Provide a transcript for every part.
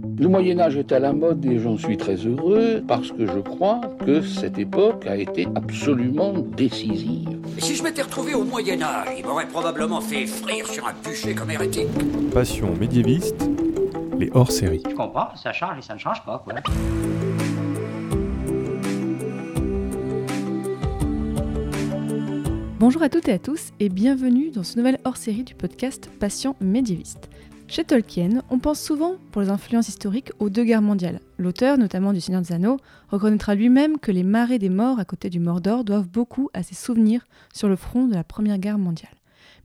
Le Moyen Âge est à la mode et j'en suis très heureux parce que je crois que cette époque a été absolument décisive. si je m'étais retrouvé au Moyen Âge, il m'aurait probablement fait frire sur un bûcher comme hérétique. Passion médiéviste, les hors-séries. Je comprends, ça change et ça ne change pas, quoi. Bonjour à toutes et à tous et bienvenue dans ce nouvel hors-série du podcast Passion médiéviste. Chez Tolkien, on pense souvent, pour les influences historiques, aux deux guerres mondiales. L'auteur, notamment du Seigneur des Anneaux, reconnaîtra lui-même que les marais des morts à côté du Mordor doivent beaucoup à ses souvenirs sur le front de la Première Guerre mondiale.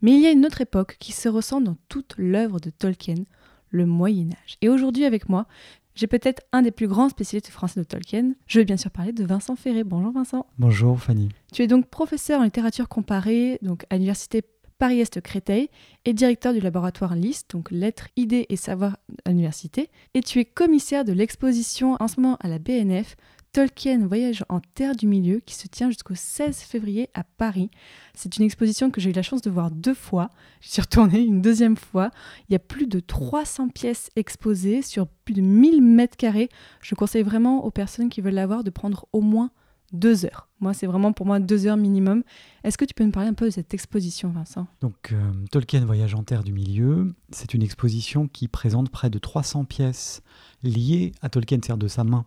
Mais il y a une autre époque qui se ressent dans toute l'œuvre de Tolkien, le Moyen Âge. Et aujourd'hui avec moi, j'ai peut-être un des plus grands spécialistes français de Tolkien. Je vais bien sûr parler de Vincent Ferré. Bonjour Vincent. Bonjour Fanny. Tu es donc professeur en littérature comparée donc à l'université Paris-Est Créteil et directeur du laboratoire LIST, donc Lettres, Idées et Savoir à l'université. Et tu es commissaire de l'exposition en ce moment à la BNF Tolkien Voyage en Terre du Milieu qui se tient jusqu'au 16 février à Paris. C'est une exposition que j'ai eu la chance de voir deux fois. Je suis retournée une deuxième fois. Il y a plus de 300 pièces exposées sur plus de 1000 mètres carrés. Je conseille vraiment aux personnes qui veulent la voir de prendre au moins deux heures. Moi, c'est vraiment pour moi deux heures minimum. Est-ce que tu peux me parler un peu de cette exposition, Vincent? Donc, euh, Tolkien Voyage en Terre du Milieu, c'est une exposition qui présente près de 300 pièces liées à Tolkien, c'est-à-dire de sa main.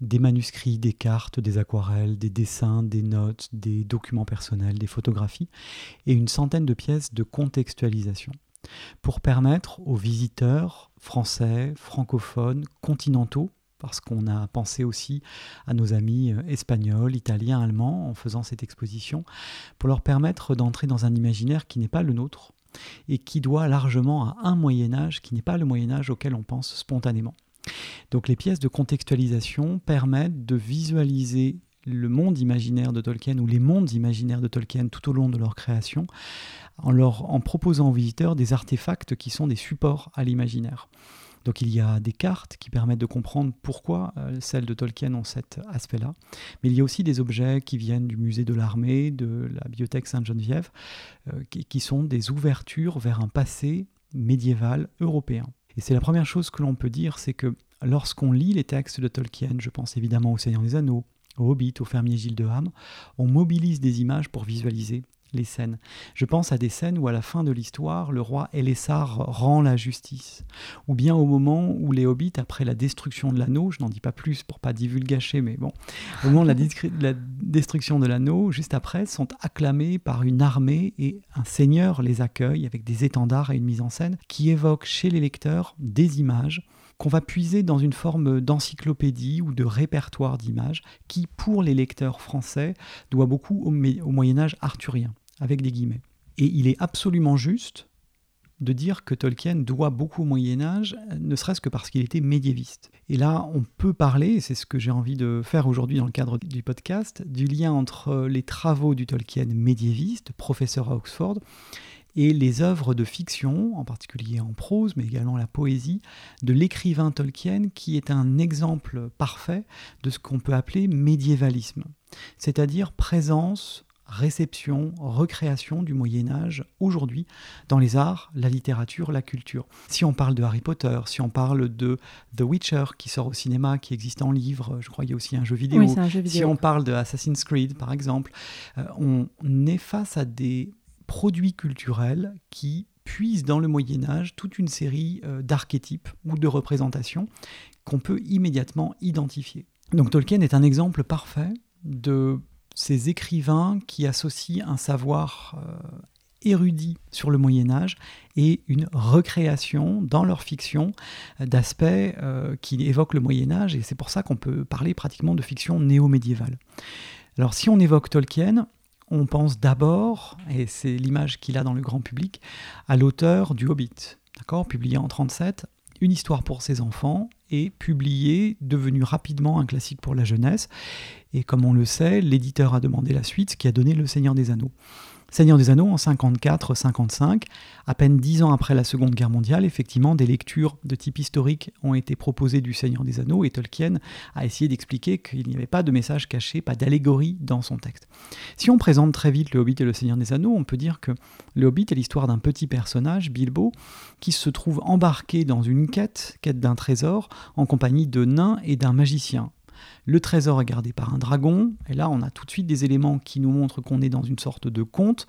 Des manuscrits, des cartes, des aquarelles, des dessins, des notes, des documents personnels, des photographies, et une centaine de pièces de contextualisation pour permettre aux visiteurs français, francophones, continentaux, parce qu'on a pensé aussi à nos amis euh, espagnols, italiens, allemands en faisant cette exposition, pour leur permettre d'entrer dans un imaginaire qui n'est pas le nôtre et qui doit largement à un Moyen Âge qui n'est pas le Moyen Âge auquel on pense spontanément. Donc les pièces de contextualisation permettent de visualiser le monde imaginaire de Tolkien ou les mondes imaginaires de Tolkien tout au long de leur création en, leur, en proposant aux visiteurs des artefacts qui sont des supports à l'imaginaire. Donc il y a des cartes qui permettent de comprendre pourquoi euh, celles de Tolkien ont cet aspect-là. Mais il y a aussi des objets qui viennent du musée de l'armée, de la bibliothèque Sainte-Geneviève, euh, qui, sont des ouvertures vers un passé médiéval européen. Et c'est la première chose que l'on peut dire, c'est que lorsqu'on lit les textes de Tolkien, je pense évidemment au Seigneur des Anneaux, au Hobbit, au fermier Gilles de Ham, on mobilise des images pour visualiser les scènes. Je pense à des scènes où à la fin de l'histoire, le roi Elessar rend la justice, ou bien au moment où les hobbits, après la destruction de l'anneau, je n'en dis pas plus pour pas divulgacher, mais bon, au moment de la, destruction de l'anneau, juste après, sont acclamés par une armée et un seigneur les accueille avec des étendards et une mise en scène qui évoque chez les lecteurs des images qu'on va puiser dans une forme d'encyclopédie ou de répertoire d'images qui, pour les lecteurs français, doit beaucoup au, Moyen Âge arthurien, avec des guillemets. Et il est absolument juste de dire que Tolkien doit beaucoup au Moyen Âge, ne serait-ce que parce qu'il était médiéviste. Et là, on peut parler, et c'est ce que j'ai envie de faire aujourd'hui dans le cadre du podcast, du lien entre les travaux du Tolkien médiéviste, professeur à Oxford, et les œuvres de fiction, en particulier en prose, mais également la poésie, de l'écrivain Tolkien, qui est un exemple parfait de ce qu'on peut appeler médiévalisme, c'est-à-dire présence réception, recréation du Moyen Âge aujourd'hui dans les arts, la littérature, la culture. Si on parle de Harry Potter, si on parle de The Witcher qui sort au cinéma, qui existe en livre, je crois qu'il y a aussi un jeu vidéo. Si on parle de Assassin's Creed par exemple, euh, on est face à des produits culturels qui puisent dans le Moyen Âge toute une série euh, d'archétypes ou de représentations qu'on peut immédiatement identifier. Donc Tolkien est un exemple parfait de ces écrivains qui associent un savoir euh, érudit sur le Moyen Âge et une recréation dans leur fiction d'aspects euh, qui évoquent le Moyen Âge, et c'est pour ça qu'on peut parler pratiquement de fiction néo-médiévale. Alors si on évoque Tolkien, on pense d'abord, et c'est l'image qu'il a dans le grand public, à l'auteur du Hobbit, d'accord, publié en 37, une histoire pour ses enfants et publié, devenu rapidement un classique pour la jeunesse. Et comme on le sait, l'éditeur a demandé la suite, ce qui a donné Le Seigneur des Anneaux. Seigneur des Anneaux en 54-55, à peine dix ans après la Seconde Guerre mondiale, effectivement, des lectures de type historique ont été proposées du Seigneur des Anneaux et Tolkien a essayé d'expliquer qu'il n'y avait pas de message caché, pas d'allégorie dans son texte. Si on présente très vite le Hobbit et le Seigneur des Anneaux, on peut dire que le Hobbit est l'histoire d'un petit personnage, Bilbo, qui se trouve embarqué dans une quête, quête d'un trésor, en compagnie de nains et d'un magicien. Le trésor est gardé par un dragon, et là on a tout de suite des éléments qui nous montrent qu'on est dans une sorte de conte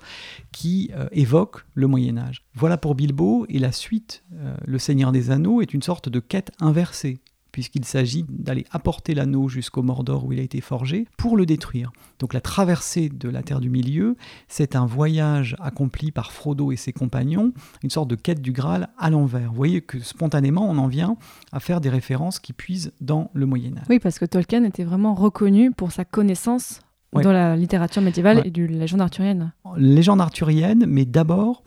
qui euh, évoque le Moyen Âge. Voilà pour Bilbo, et la suite, euh, Le Seigneur des Anneaux, est une sorte de quête inversée puisqu'il s'agit d'aller apporter l'anneau jusqu'au Mordor où il a été forgé pour le détruire. Donc la traversée de la Terre du Milieu, c'est un voyage accompli par Frodo et ses compagnons, une sorte de quête du Graal à l'envers. Vous voyez que spontanément, on en vient à faire des références qui puisent dans le Moyen Âge. Oui, parce que Tolkien était vraiment reconnu pour sa connaissance dans la littérature médiévale et de la légende arthurienne. Légende arthurienne, mais d'abord,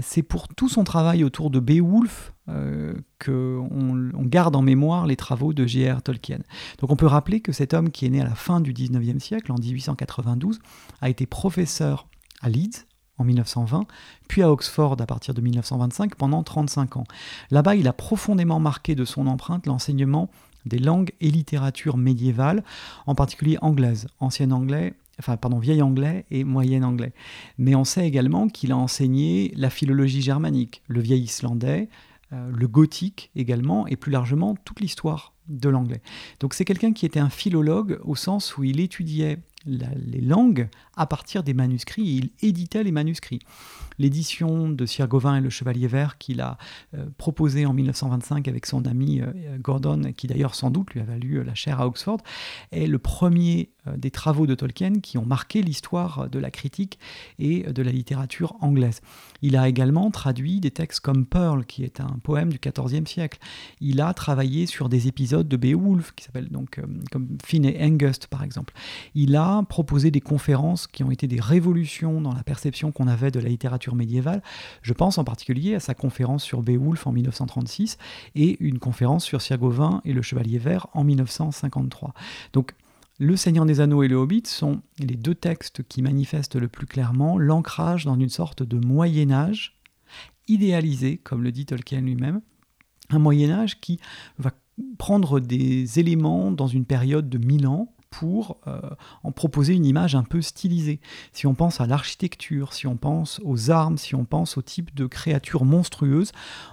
c'est pour tout son travail autour de Beowulf euh, qu'on on garde en mémoire les travaux de J.R. Tolkien. Donc on peut rappeler que cet homme qui est né à la fin du 19e siècle, en 1892, a été professeur à Leeds en 1920, puis à Oxford à partir de 1925 pendant 35 ans. Là-bas, il a profondément marqué de son empreinte l'enseignement des langues et littératures médiévales, en particulier anglaises, ancien anglais, enfin pardon, vieil anglais et moyen anglais. Mais on sait également qu'il a enseigné la philologie germanique, le vieil islandais, euh, le gothique également, et plus largement toute l'histoire de l'anglais. Donc c'est quelqu'un qui était un philologue au sens où il étudiait les langues à partir des manuscrits et il éditait les manuscrits. L'édition de Sir Gauvin et le Chevalier Vert qu'il a euh, proposé en 1925 avec son ami euh, Gordon, qui d'ailleurs sans doute lui a valu la chaire à Oxford, est le premier des travaux de Tolkien qui ont marqué l'histoire de la critique et de la littérature anglaise. Il a également traduit des textes comme Pearl, qui est un poème du XIVe siècle. Il a travaillé sur des épisodes de Beowulf, qui s'appellent donc comme Finn et Angust par exemple. Il a proposé des conférences qui ont été des révolutions dans la perception qu'on avait de la littérature médiévale. Je pense en particulier à sa conférence sur Beowulf en 1936 et une conférence sur Sir Gawain et le Chevalier Vert en 1953. Donc le Seigneur des Anneaux et le Hobbit sont les deux textes qui manifestent le plus clairement l'ancrage dans une sorte de Moyen Âge idéalisé, comme le dit Tolkien lui-même, un Moyen Âge qui va prendre des éléments dans une période de mille ans pour euh, en proposer une image un peu stylisée. Si on pense à l'architecture, si on pense aux armes, si on pense au type de créatures monstrueuses,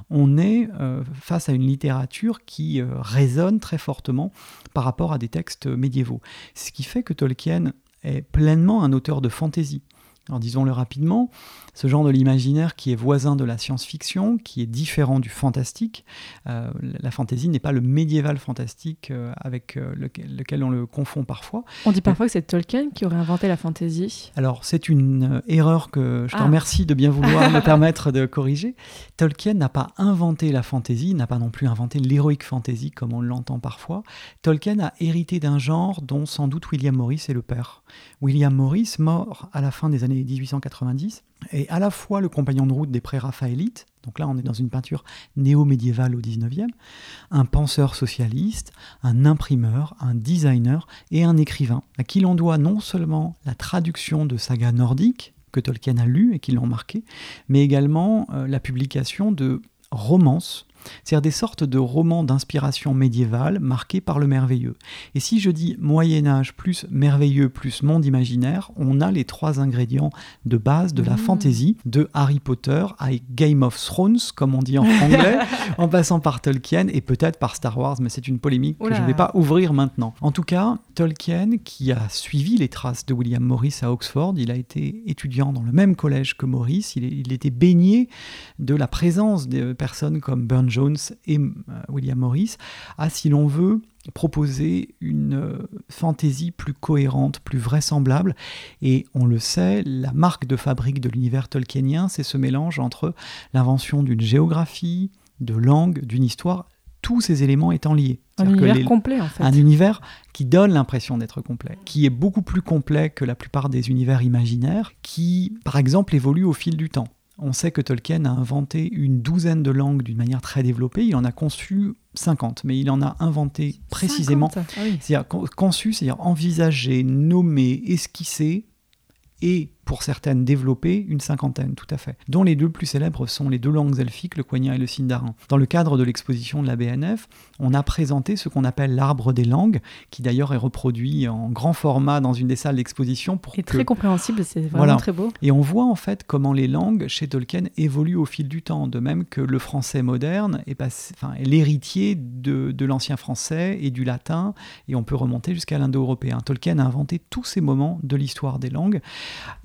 on est euh, face à une littérature qui euh, résonne très fortement par rapport à des textes médiévaux. Ce qui fait que Tolkien est pleinement un auteur de fantaisie. Alors disons-le rapidement, ce genre de l'imaginaire qui est voisin de la science-fiction, qui est différent du fantastique. Euh, la fantaisie n'est pas le médiéval fantastique euh, avec euh, lequel, on le confond parfois. On dit parfois que c'est Tolkien qui aurait inventé la fantaisie. Alors c'est une erreur que je te ah. remercie de bien vouloir me permettre de corriger. Tolkien n'a pas inventé la fantaisie, n'a pas non plus inventé l'héroïque fantasy comme on l'entend parfois. Tolkien a hérité d'un genre dont sans doute William Morris est le père. William Morris, mort à la fin des années 1890, est à la fois le compagnon de route des pré-raphaélites, donc là on est dans une peinture néo-médiévale au 19e, un penseur socialiste, un imprimeur, un designer et un écrivain, à qui l'on doit non seulement la traduction de sagas nordiques, que Tolkien a lues et qui l'ont marqué, mais également euh, la publication de romances c'est-à-dire des sortes de romans d'inspiration médiévale marqués par le merveilleux. Et si je dis Moyen Âge plus merveilleux plus monde imaginaire, on a les trois ingrédients de base de la mmh. fantaisie, de Harry Potter à Game of Thrones, comme on dit en anglais, en passant par Tolkien et peut-être par Star Wars, mais c'est une polémique que je ne vais pas ouvrir maintenant. En tout cas, Tolkien, qui a suivi les traces de William Morris à Oxford, il a été étudiant dans le même collège que Morris, il, il était baigné de la présence de personnes comme Burns Jones et euh, William Morris, a, si l'on veut, proposer une euh, fantaisie plus cohérente, plus vraisemblable. Et on le sait, la marque de fabrique de l'univers tolkienien, c'est ce mélange entre l'invention d'une géographie, de langue, d'une histoire, tous ces éléments étant liés. Un univers complet, en fait. Un univers qui donne l'impression d'être complet, qui est beaucoup plus complet que la plupart des univers imaginaires, qui, par exemple, évolue au fil du temps. On sait que Tolkien a inventé une douzaine de langues d'une manière très développée. Il en a conçu 50, mais il en a inventé précisément. Ah C'est-à-dire conçu, c'est-à-dire envisagé, nommé, esquissé et pour certaines développées, une cinquantaine, tout à fait, dont les deux plus célèbres sont les deux langues elfiques, le quenya et le sindarin. Dans le cadre de l'exposition de la BNF, on a présenté ce qu'on appelle l'arbre des langues, qui d'ailleurs est reproduit en grand format dans une des salles d'exposition. Pour et très compréhensible, c'est vraiment très beau. Et on voit en fait comment les langues chez Tolkien évoluent au fil du temps, de même que le français moderne est, enfin, est l'héritier de, de l'ancien français et du latin, et on peut remonter jusqu'à l'indo-européen. Tolkien a inventé tous ces moments de l'histoire des langues.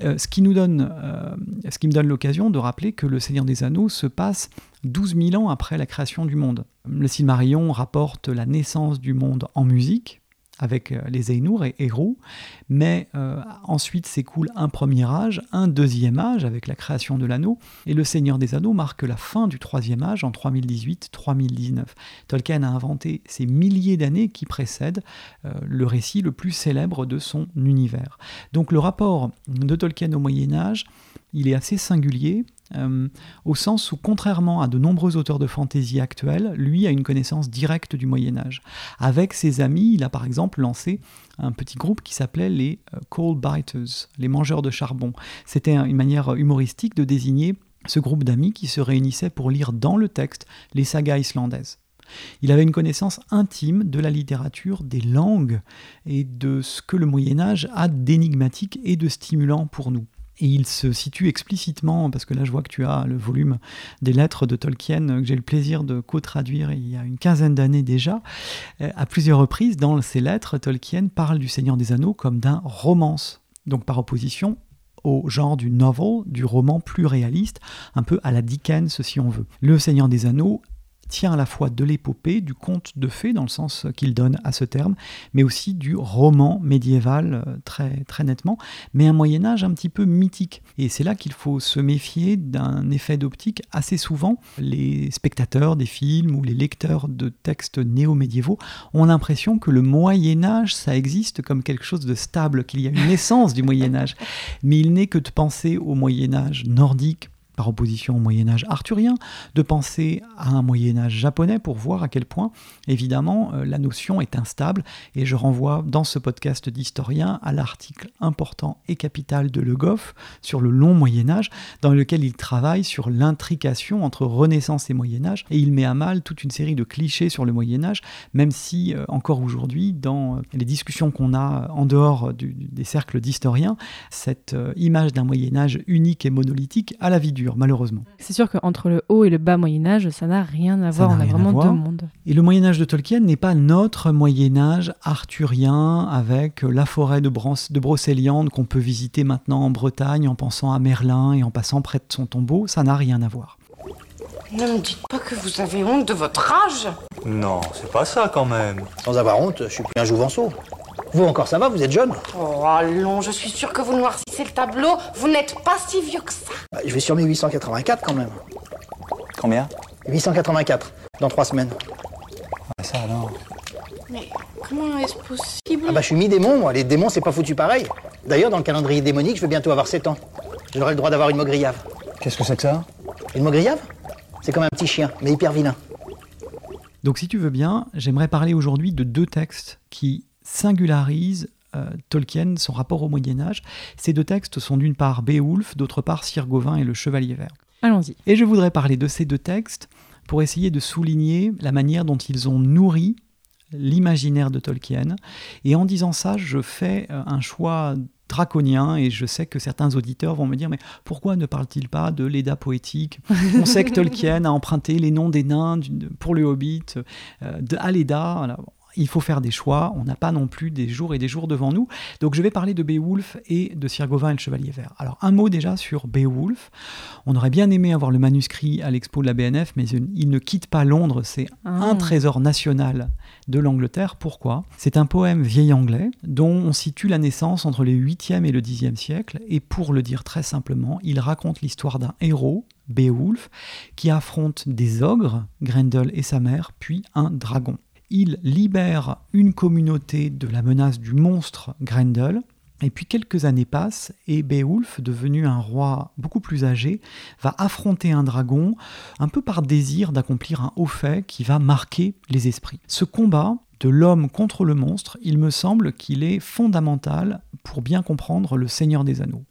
Euh, ce, qui nous donne, euh, ce qui me donne l'occasion de rappeler que le Seigneur des Anneaux se passe 12 000 ans après la création du monde. Le Silmarillion rapporte la naissance du monde en musique, avec euh, les Ainur et Héros, mais euh, ensuite s'écoule un premier âge, un deuxième âge avec la création de l'anneau, et le Seigneur des Anneaux marque la fin du troisième âge en 3018-3019. Tolkien a inventé ces milliers d'années qui précèdent euh, le récit le plus célèbre de son univers. Donc le rapport de Tolkien au Moyen Âge, il est assez singulier, euh, au sens où, contrairement à de nombreux auteurs de fantaisie actuels, lui a une connaissance directe du Moyen Âge. Avec ses amis, il a par exemple lancé un petit groupe qui s'appelait les euh, Coal Biters, les mangeurs de charbon. C'était une manière humoristique de désigner ce groupe d'amis qui se réunissait pour lire dans le texte les sagas islandaises. Il avait une connaissance intime de la littérature, des langues et de ce que le Moyen Âge a d'énigmatique et de stimulant pour nous. Et il se situe explicitement, parce que là je vois que tu as le volume des lettres de Tolkien que j'ai le plaisir de co-traduire il y a une quinzaine d'années déjà. Euh, à plusieurs reprises, dans ces lettres, Tolkien parle du Seigneur des Anneaux comme d'un romance, donc par opposition au genre du novel, du roman plus réaliste, un peu à la Dickens si on veut. Le Seigneur des Anneaux tient à la fois de l'épopée, du conte de fées, dans le sens qu'il donne à ce terme, mais aussi du roman médiéval euh, très, très nettement, mais un Moyen Âge un petit peu mythique. Et c'est là qu'il faut se méfier d'un effet d'optique. Assez souvent, les spectateurs des films ou les lecteurs de textes néo-médiévaux ont l'impression que le Moyen Âge, ça existe comme quelque chose de stable, qu'il y a une essence du Moyen Âge. Mais il n'est que de penser au Moyen Âge nordique, par opposition au Moyen Âge arthurien, de penser à un Moyen Âge japonais pour voir à quel point, évidemment, euh, la notion est instable. Et je renvoie dans ce podcast d'historien à l'article important et capital de Le Goff sur le long Moyen Âge, dans lequel il travaille sur l'intrication entre Renaissance et Moyen Âge, et il met à mal toute une série de clichés sur le Moyen Âge, même si euh, encore aujourd'hui, dans euh, les discussions qu'on a en dehors des cercles d'historiens, cette image d'un Moyen Âge unique et monolithique a la vie dure malheureusement. C'est sûr qu'entre le haut et le bas Moyen Âge, ça n'a rien à voir. On a vraiment deux mondes. Et le Moyen Âge de Tolkien n'est pas notre Moyen Âge arthurien avec la forêt de, de Brocéliande qu'on peut visiter maintenant en Bretagne en pensant à Merlin et en passant près de son tombeau. Ça n'a rien à voir. Ne me dites pas que vous avez honte de votre âge. Non, c'est pas ça quand même. Sans avoir honte, je suis plus un jouvenceau. Vous encore ça va, vous êtes jeune Oh allons, je suis sûr que vous noircissez le tableau. Vous n'êtes pas si vieux que ça. Bah, je vais sur mes 884 quand même. Combien? 884, dans trois semaines. Ah ça alors Mais comment est-ce possible? Ah bah je suis mi-démon, moi. Les démons, c'est pas foutu pareil. D'ailleurs, dans le calendrier démonique, je vais bientôt avoir 7 ans. J'aurai le droit d'avoir une mogriave. Qu'est-ce que c'est que ça? Une mogriave C'est comme un petit chien, mais hyper vilain. Donc si tu veux bien, j'aimerais parler aujourd'hui de deux textes qui singularise euh, Tolkien, son rapport au Moyen Âge. Ces deux textes sont d'une part Beowulf, d'autre part Sir Gawain et le Chevalier Vert. Allons-y. Et je voudrais parler de ces deux textes pour essayer de souligner la manière dont ils ont nourri l'imaginaire de Tolkien. Et en disant ça, je fais euh, un choix draconien et je sais que certains auditeurs vont me dire mais pourquoi ne parle-t-il pas de l'Eda poétique? On sait que Tolkien a emprunté les noms des nains pour le Hobbit, euh, de Aleda il faut faire des choix, on n'a pas non plus des jours et des jours devant nous. Donc je vais parler de Beowulf et de Sir Gawain et le Chevalier Vert. Alors un mot déjà sur Beowulf. On aurait bien aimé avoir le manuscrit à l'expo de la BNF, mais il ne quitte pas Londres, c'est un ah. trésor national de l'Angleterre. Pourquoi? C'est un poème vieil anglais dont on situe la naissance entre le 8e et le 10e siècle, et pour le dire très simplement, il raconte l'histoire d'un héros, Beowulf, qui affronte des ogres, Grendel et sa mère, puis un dragon il libère une communauté de la menace du monstre Grendel. Et puis quelques années passent et Beowulf, devenu un roi beaucoup plus âgé, va affronter un dragon un peu par désir d'accomplir un haut fait qui va marquer les esprits. Ce combat de l'homme contre le monstre, il me semble qu'il est fondamental pour bien comprendre le Seigneur des Anneaux.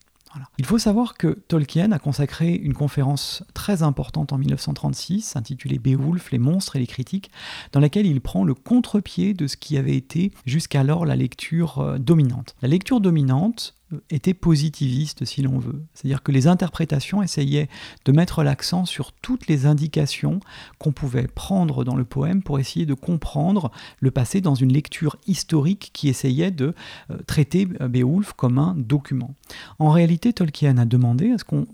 Il faut savoir que Tolkien a consacré une conférence très importante en 1936, intitulée Beowulf, les monstres et les critiques, dans laquelle il prend le contre-pied de ce qui avait été jusqu'alors la lecture euh, dominante. La lecture dominante, était positiviste, si l'on veut. C'est-à-dire que les interprétations essayaient de mettre l'accent sur toutes les indications qu'on pouvait prendre dans le poème pour essayer de comprendre le passé dans une lecture historique qui essayait de euh, traiter euh, Beowulf comme un document. En réalité, Tolkien a demandé à ce qu'on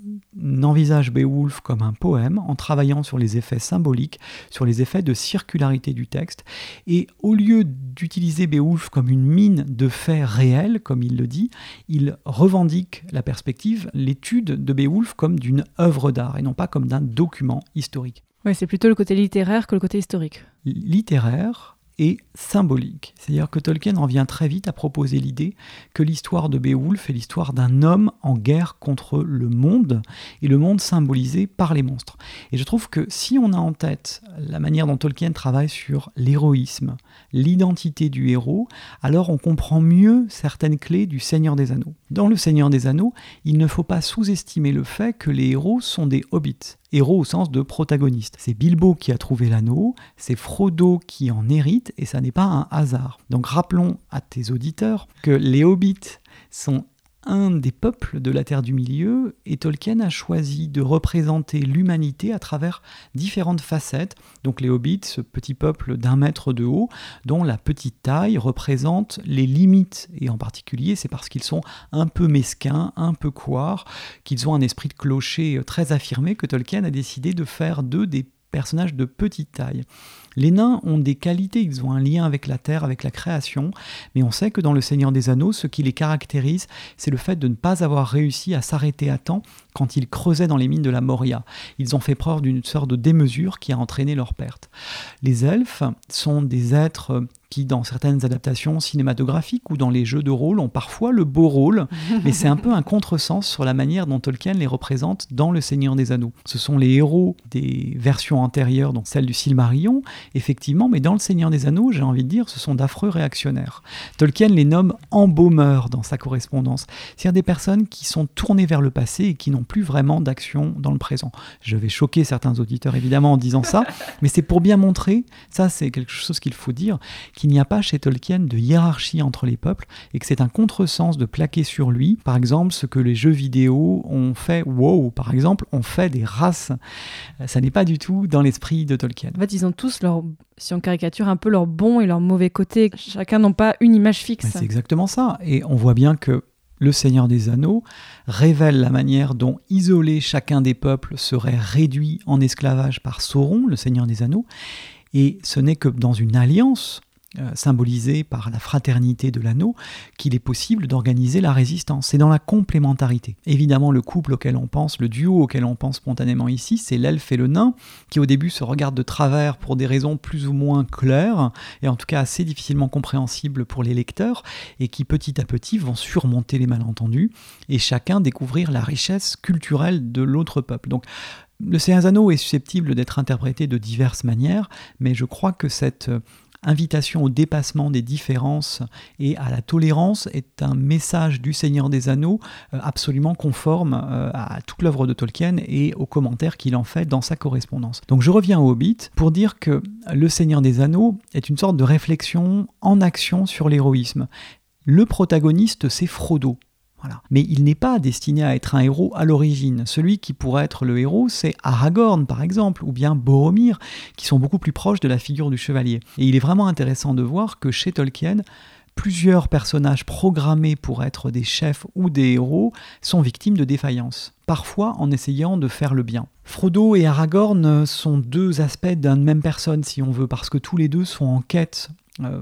envisage Beowulf comme un poème en travaillant sur les effets symboliques, sur les effets de circularité du texte, et au lieu d'utiliser Beowulf comme une mine de faits réels, comme il le dit, il revendique la perspective, l'étude de Beowulf comme d'une œuvre d'art et non pas comme d'un document historique. Oui, c'est plutôt le côté littéraire que le côté historique. Littéraire, et symbolique. C'est-à-dire que Tolkien en vient très vite à proposer l'idée que l'histoire de Beowulf est l'histoire d'un homme en guerre contre le monde, et le monde symbolisé par les monstres. Et je trouve que si on a en tête la manière dont Tolkien travaille sur l'héroïsme, l'identité du héros, alors on comprend mieux certaines clés du Seigneur des Anneaux. Dans le Seigneur des Anneaux, il ne faut pas sous-estimer le fait que les héros sont des hobbits héros au sens de protagoniste. C'est Bilbo qui a trouvé l'anneau, c'est Frodo qui en hérite, et ça n'est pas un hasard. Donc rappelons à tes auditeurs que les hobbits sont un des peuples de la Terre du Milieu, et Tolkien a choisi de représenter l'humanité à travers différentes facettes. Donc les hobbits, ce petit peuple d'un mètre de haut, dont la petite taille représente les limites, et en particulier c'est parce qu'ils sont un peu mesquins, un peu couards, qu'ils ont un esprit de clocher très affirmé que Tolkien a décidé de faire d'eux des personnages de petite taille. Les nains ont des qualités, ils ont un lien avec la terre, avec la création, mais on sait que dans Le Seigneur des Anneaux, ce qui les caractérise, c'est le fait de ne pas avoir réussi à s'arrêter à temps quand ils creusaient dans les mines de la Moria. Ils ont fait preuve d'une sorte de démesure qui a entraîné leur perte. Les elfes sont des êtres qui, dans certaines adaptations cinématographiques ou dans les jeux de rôle, ont parfois le beau rôle, mais c'est un peu un contresens sur la manière dont Tolkien les représente dans Le Seigneur des Anneaux. Ce sont les héros des versions antérieures, donc celle du Silmarillion, effectivement, mais dans Le Seigneur des Anneaux, j'ai envie de dire, ce sont d'affreux réactionnaires. Tolkien les nomme embaumeurs dans sa correspondance, c'est-à-dire des personnes qui sont tournées vers le passé et qui n'ont plus vraiment d'action dans le présent. Je vais choquer certains auditeurs évidemment en disant ça, mais c'est pour bien montrer, ça c'est quelque chose qu'il faut dire, qu'il n'y a pas chez Tolkien de hiérarchie entre les peuples et que c'est un contresens de plaquer sur lui, par exemple, ce que les jeux vidéo ont fait, wow, par exemple, ont fait des races. Ça n'est pas du tout dans l'esprit de Tolkien. En fait, ils ont tous leur, si on caricature un peu leur bon et leur mauvais côté, chacun n'a pas une image fixe. C'est exactement ça. Et on voit bien que le Seigneur des Anneaux révèle la manière dont isoler chacun des peuples serait réduit en esclavage par Sauron, le Seigneur des Anneaux, et ce n'est que dans une alliance euh, symbolisé par la fraternité de l'anneau, qu'il est possible d'organiser la résistance. C'est dans la complémentarité. Évidemment, le couple auquel on pense, le duo auquel on pense spontanément ici, c'est l'elfe et le nain, qui au début se regardent de travers pour des raisons plus ou moins claires, et en tout cas assez difficilement compréhensibles pour les lecteurs, et qui petit à petit vont surmonter les malentendus, et chacun découvrir la richesse culturelle de l'autre peuple. Donc, le Céazano est susceptible d'être interprété de diverses manières, mais je crois que cette invitation au dépassement des différences et à la tolérance est un message du Seigneur des Anneaux euh, absolument conforme euh, à toute l'œuvre de Tolkien et aux commentaires qu'il en fait dans sa correspondance. Donc je reviens au Hobbit pour dire que le Seigneur des Anneaux est une sorte de réflexion en action sur l'héroïsme. Le protagoniste, c'est Frodo. Mais il n'est pas destiné à être un héros à l'origine. Celui qui pourrait être le héros, c'est Aragorn, par exemple, ou bien Boromir, qui sont beaucoup plus proches de la figure du chevalier. Et il est vraiment intéressant de voir que chez Tolkien, plusieurs personnages programmés pour être des chefs ou des héros sont victimes de défaillances, parfois en essayant de faire le bien. Frodo et Aragorn sont deux aspects d'une même personne, si on veut, parce que tous les deux sont en quête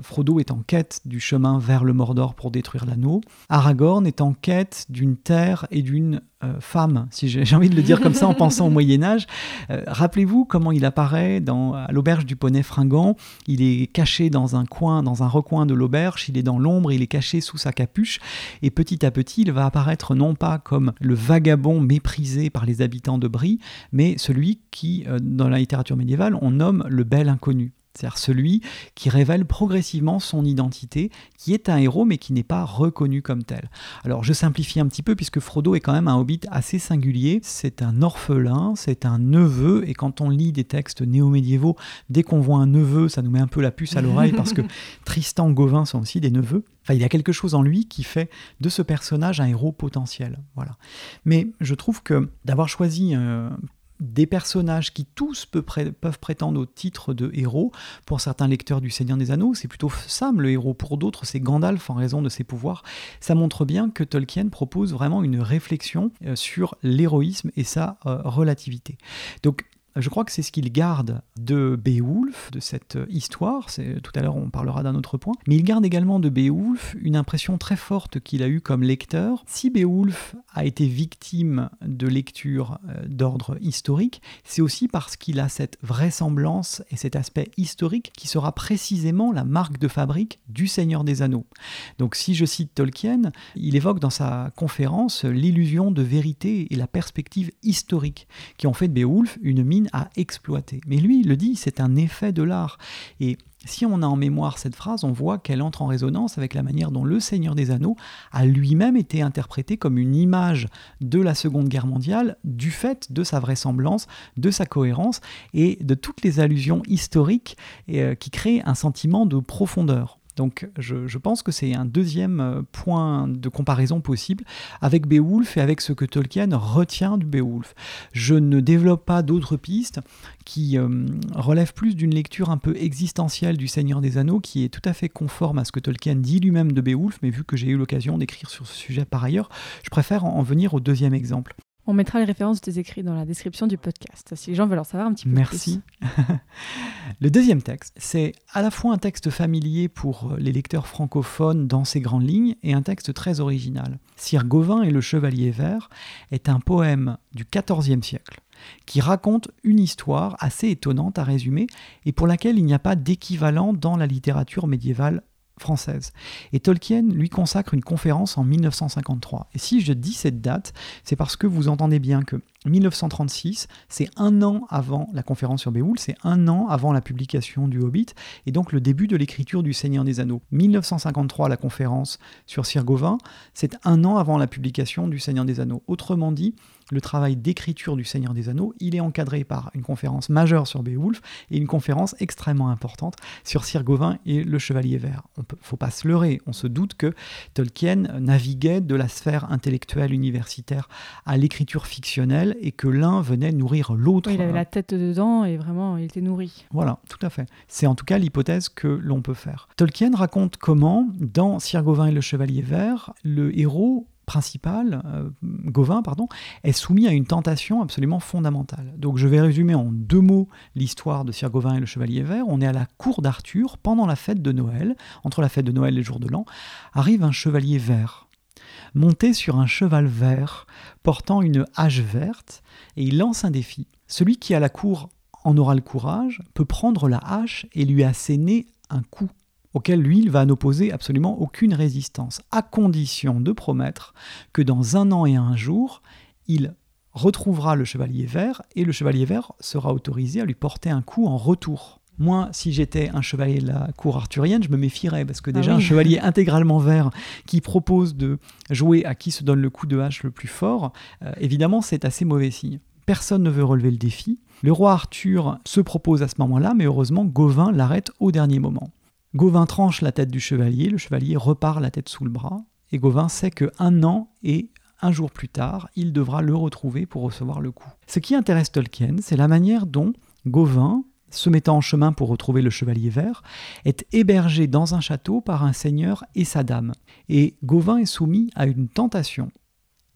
Frodo est en quête du chemin vers le Mordor pour détruire l'anneau. Aragorn est en quête d'une terre et d'une euh, femme, si j'ai envie de le dire comme ça en pensant au Moyen Âge. Euh, rappelez-vous comment il apparaît dans, à l'auberge du poney fringant. Il est caché dans un coin, dans un recoin de l'auberge, il est dans l'ombre, il est caché sous sa capuche, et petit à petit, il va apparaître non pas comme le vagabond méprisé par les habitants de Brie, mais celui qui, dans la littérature médiévale, on nomme le bel inconnu. C'est-à-dire celui qui révèle progressivement son identité, qui est un héros mais qui n'est pas reconnu comme tel. Alors je simplifie un petit peu puisque Frodo est quand même un hobbit assez singulier. C'est un orphelin, c'est un neveu et quand on lit des textes néo-médiévaux, dès qu'on voit un neveu, ça nous met un peu la puce à l'oreille parce que Tristan, Gauvin sont aussi des neveux. Enfin, il y a quelque chose en lui qui fait de ce personnage un héros potentiel. Voilà. Mais je trouve que d'avoir choisi euh, des personnages qui tous peuvent prétendre au titre de héros. Pour certains lecteurs du Seigneur des Anneaux, c'est plutôt Sam le héros. Pour d'autres, c'est Gandalf en raison de ses pouvoirs. Ça montre bien que Tolkien propose vraiment une réflexion euh, sur l'héroïsme et sa euh, relativité. Donc je crois que c'est ce qu'il garde de Beowulf, de cette histoire. Tout à l'heure, on parlera d'un autre point. Mais il garde également de Beowulf une impression très forte qu'il a eue comme lecteur. Si Beowulf a été victime de lectures euh, d'ordre historique, c'est aussi parce qu'il a cette vraisemblance et cet aspect historique qui sera précisément la marque de fabrique du Seigneur des Anneaux. Donc si je cite Tolkien, il évoque dans sa conférence l'illusion de vérité et la perspective historique qui ont fait de Beowulf une mine à exploiter. Mais lui, il le dit, c'est un effet de l'art. Et si on a en mémoire cette phrase, on voit qu'elle entre en résonance avec la manière dont le Seigneur des Anneaux a lui-même été interprété comme une image de la Seconde Guerre mondiale du fait de sa vraisemblance, de sa cohérence et de toutes les allusions historiques euh, qui créent un sentiment de profondeur. Donc je, pense que c'est un deuxième euh, point de comparaison possible avec Beowulf et avec ce que Tolkien retient du Beowulf. Je ne développe pas d'autres pistes qui euh, relèvent plus d'une lecture un peu existentielle du Seigneur des Anneaux qui est tout à fait conforme à ce que Tolkien dit lui-même de Beowulf, mais vu que j'ai eu l'occasion d'écrire sur ce sujet par ailleurs, je préfère en venir au deuxième exemple. On mettra les références de tes écrits dans la description du podcast, si les gens veulent en savoir un petit peu Merci. plus. Merci. le deuxième texte, c'est à la fois un texte familier pour les lecteurs francophones dans ses grandes lignes et un texte très original. Sire Gauvin et le Chevalier Vert est un poème du XIVe siècle qui raconte une histoire assez étonnante à résumer et pour laquelle il n'y a pas d'équivalent dans la littérature médiévale Et Tolkien lui consacre une conférence en 1953. Et si je dis cette date, c'est parce que vous entendez bien que 1936, c'est un an avant la conférence sur Beowulf, c'est un an avant la publication du Hobbit, et donc le début de l'écriture du Seigneur des Anneaux. 1953, la conférence sur Sir c'est un an avant la publication du Seigneur des Anneaux. Autrement dit, le travail d'écriture du Seigneur des Anneaux, il est encadré par une conférence majeure sur Beowulf et une conférence extrêmement importante sur Sir Gauvin et le Chevalier Vert. On ne faut pas se leurrer, on se doute que Tolkien naviguait de la sphère intellectuelle universitaire à l'écriture fictionnelle et que l'un venait nourrir l'autre. il avait la tête dedans et vraiment il était nourri. Voilà, tout à fait. C'est en tout cas l'hypothèse que l'on peut faire. Tolkien raconte comment, dans Sir Gauvin et le Chevalier Vert, le héros principal, euh, Gauvin, pardon, est soumis à une tentation absolument fondamentale. Donc je vais résumer en deux mots l'histoire de Sir Gauvin et le Chevalier Vert. On est à la cour d'Arthur pendant la fête de Noël. Entre la fête de Noël et le jour de l'an, arrive un chevalier vert, monté sur un cheval vert, portant une hache verte, et il lance un défi. Celui qui à la cour en aura le courage peut prendre la hache et lui asséner un coup auquel lui, il va n'opposer absolument aucune résistance, à condition de promettre que dans un an et un jour, il retrouvera le chevalier vert et le chevalier vert sera autorisé à lui porter un coup en retour. Moi, si j'étais un chevalier de la cour arthurienne, je me méfierais parce que ah déjà un chevalier intégralement vert qui propose de jouer à qui se donne le coup de hache le plus fort, euh, évidemment, c'est assez mauvais signe. Personne ne veut relever le défi. Le roi Arthur se propose à ce moment-là, mais heureusement, Gauvin l'arrête au dernier moment. Gauvin tranche la tête du chevalier, le chevalier repart la tête sous le bras, et Gauvin sait que un an et un jour plus tard, il devra le retrouver pour recevoir le coup. Ce qui intéresse Tolkien, c'est la manière dont Gauvin, se mettant en chemin pour retrouver le chevalier vert, est hébergé dans un château par un seigneur et sa dame. Et Gauvin est soumis à une tentation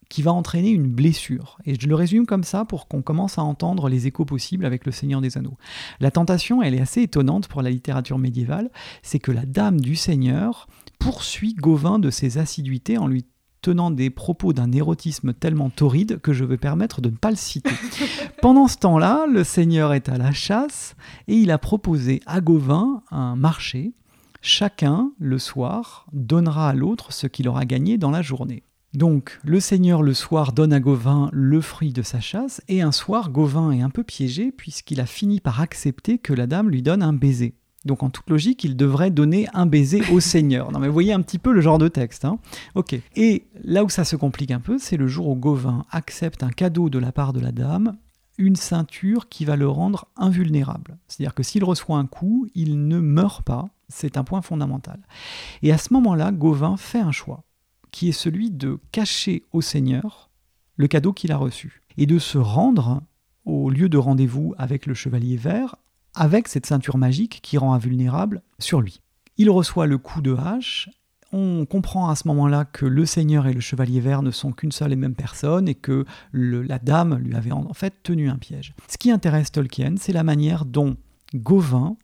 qui va entraîner une blessure. Et je le résume comme ça pour qu'on commence à entendre les échos possibles avec le Seigneur des Anneaux. La tentation, elle est assez étonnante pour la littérature médiévale, c'est que la dame du Seigneur poursuit Gauvin de ses assiduités en lui tenant des propos d'un érotisme tellement torride que je veux permettre de ne pas le citer. Pendant ce temps-là, le Seigneur est à la chasse et il a proposé à Gauvin un marché. Chacun, le soir, donnera à l'autre ce qu'il aura gagné dans la journée. Donc le seigneur le soir donne à Gauvin le fruit de sa chasse, et un soir Gauvin est un peu piégé puisqu'il a fini par accepter que la dame lui donne un baiser. Donc en toute logique, il devrait donner un baiser au Seigneur. Non mais vous voyez un petit peu le genre de texte. Hein ok. Et là où ça se complique un peu, c'est le jour où Gauvin accepte un cadeau de la part de la dame, une ceinture qui va le rendre invulnérable. C'est-à-dire que s'il reçoit un coup, il ne meurt pas. C'est un point fondamental. Et à ce moment-là, Gauvin fait un choix, qui est celui de cacher au Seigneur le cadeau qu'il a reçu, et de se rendre au lieu de rendez-vous avec le chevalier vert avec cette ceinture magique qui rend invulnérable sur lui. Il reçoit le coup de hache. On comprend à ce moment-là que le seigneur et le chevalier vert ne sont qu'une seule et même personne et que la dame lui avait en fait tenu un piège. Ce qui intéresse Tolkien, c'est la manière dont Gauvin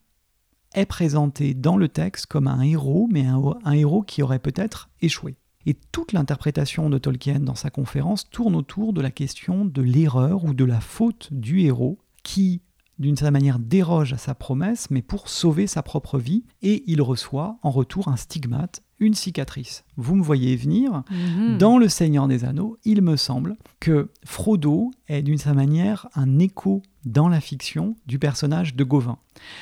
est présenté dans le texte comme un héros, mais un, un héros qui aurait peut-être échoué. Et toute l'interprétation de Tolkien dans sa conférence tourne autour de la question de l'erreur ou de la faute du héros qui d'une certaine manière déroge à sa promesse, mais pour sauver sa propre vie, et il reçoit en retour un stigmate, une cicatrice. Vous me voyez venir, Mhm. dans Le Seigneur des Anneaux, il me semble que Frodo est d'une certaine manière un écho dans la fiction du personnage de Gauvin.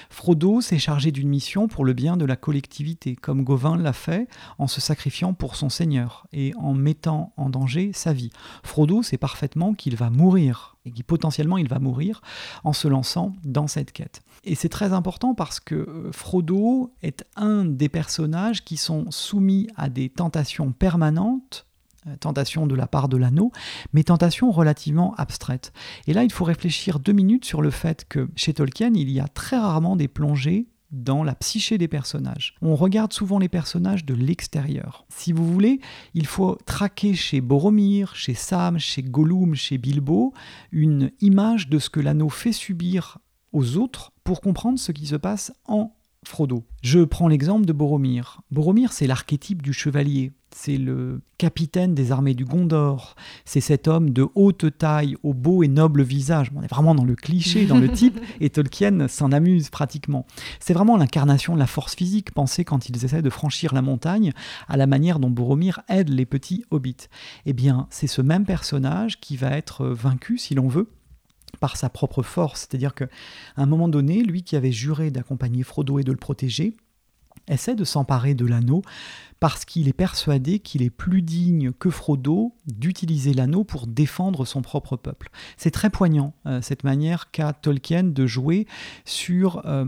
Frodo s'est chargé d'une mission pour le bien de la collectivité, comme Gauvin l'a fait en se sacrifiant pour son Seigneur et en mettant en danger sa vie. Frodo sait parfaitement qu'il va mourir et qu'il potentiellement il va mourir en se lançant dans cette quête. Et c'est très important parce que euh, Frodo est un des personnages qui sont soumis à des tentations permanentes euh, tentations de la part de l'anneau, mais tentations relativement abstraites. Et là, il faut réfléchir deux minutes sur le fait que chez Tolkien, il y a très rarement des plongées dans la psyché des personnages. On regarde souvent les personnages de l'extérieur. Si vous voulez, il faut traquer chez Boromir, chez Sam, chez Gollum, chez Bilbo, une image de ce que l'anneau fait subir aux autres pour comprendre ce qui se passe en Frodo. Je prends l'exemple de Boromir. Boromir, c'est l'archétype du chevalier. C'est le capitaine des armées du Gondor. C'est cet homme de haute taille, au beau et noble visage. On est vraiment dans le cliché, dans le type, et Tolkien s'en amuse pratiquement. C'est vraiment l'incarnation de la force physique, pensée quand ils essaient de franchir la montagne, à la manière dont Boromir aide les petits hobbits. Eh bien, c'est ce même personnage qui va être vaincu, si l'on veut, par sa propre force. C'est-à-dire qu'à un moment donné, lui qui avait juré d'accompagner Frodo et de le protéger, essaie de s'emparer de l'anneau parce qu'il est persuadé qu'il est plus digne que Frodo d'utiliser l'anneau pour défendre son propre peuple. C'est très poignant, euh, cette manière qu'a Tolkien de jouer sur euh,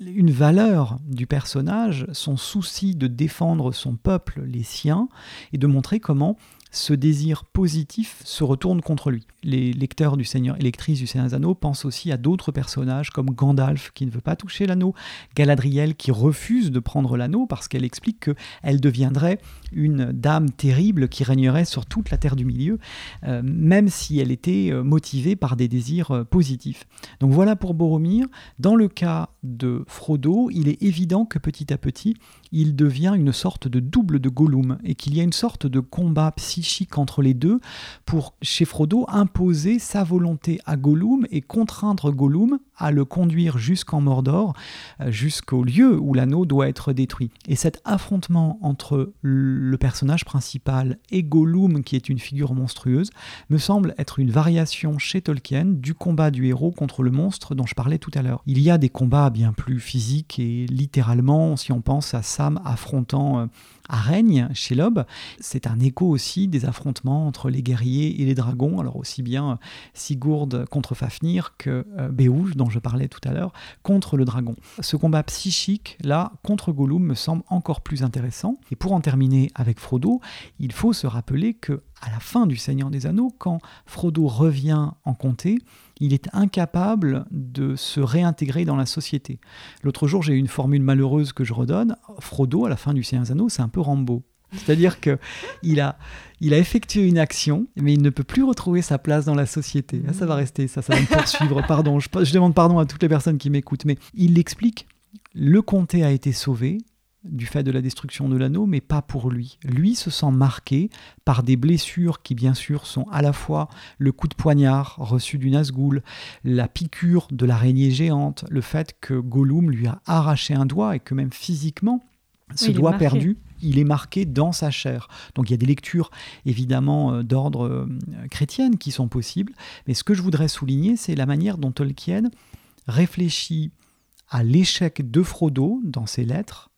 une valeur du personnage, son souci de défendre son peuple, les siens, et de montrer comment ce désir positif se retourne contre lui. Les lecteurs du Seigneur et lectrices du Seigneur des Anneaux pensent aussi à d'autres personnages comme Gandalf qui ne veut pas toucher l'anneau, Galadriel qui refuse de prendre l'anneau parce qu'elle explique qu'elle deviendrait une dame terrible qui régnerait sur toute la terre du milieu, euh, même si elle était euh, motivée par des désirs euh, positifs. Donc voilà pour Boromir. Dans le cas de Frodo, il est évident que petit à petit, il devient une sorte de double de Gollum et qu'il y a une sorte de combat psychique entre les deux pour, chez Frodo, imposer sa volonté à Gollum et contraindre Gollum à le conduire jusqu'en Mordor, euh, jusqu'au lieu où l'anneau doit être détruit. Et cet affrontement entre le personnage principal et Gollum, qui est une figure monstrueuse, me semble être une variation chez Tolkien du combat du héros contre le monstre dont je parlais tout à l'heure. Il y a des combats bien plus physiques et littéralement, si on pense à Sam affrontant euh, Araigne chez Lob, c'est un écho aussi des affrontements entre les guerriers et les dragons, alors aussi bien euh, Sigurd contre Fafnir que Beowulf, je parlais tout à l'heure, contre le dragon. Ce combat psychique, là, contre Gollum, me semble encore plus intéressant. Et pour en terminer avec Frodo, il faut se rappeler que à la fin du Seigneur des Anneaux, quand Frodo revient en comté, il est incapable de se réintégrer dans la société. L'autre jour, j'ai eu une formule malheureuse que je redonne. Frodo, à la fin du Seigneur des Anneaux, c'est un peu Rambo. C'est-à-dire que il a, il a effectué une action, mais il ne peut plus retrouver sa place dans la société. Ah, ça va rester, ça, ça va me poursuivre. Pardon, je, je demande pardon à toutes les personnes qui m'écoutent, mais il l'explique. Le comté a été sauvé, du fait de la destruction de l'anneau, mais pas pour lui. Lui se sent marqué par des blessures qui, bien sûr, sont à la fois le coup de poignard reçu du Nazgûl, la piqûre de l'araignée géante, le fait que Gollum lui a arraché un doigt et que même physiquement, ce Oui, doigt perdu, il est marqué dans sa chair. Donc il y a des lectures évidemment euh, d'ordre euh, chrétienne qui sont possibles, mais ce que je voudrais souligner, c'est la manière dont Tolkien réfléchit à l'échec de Frodo dans ses lettres,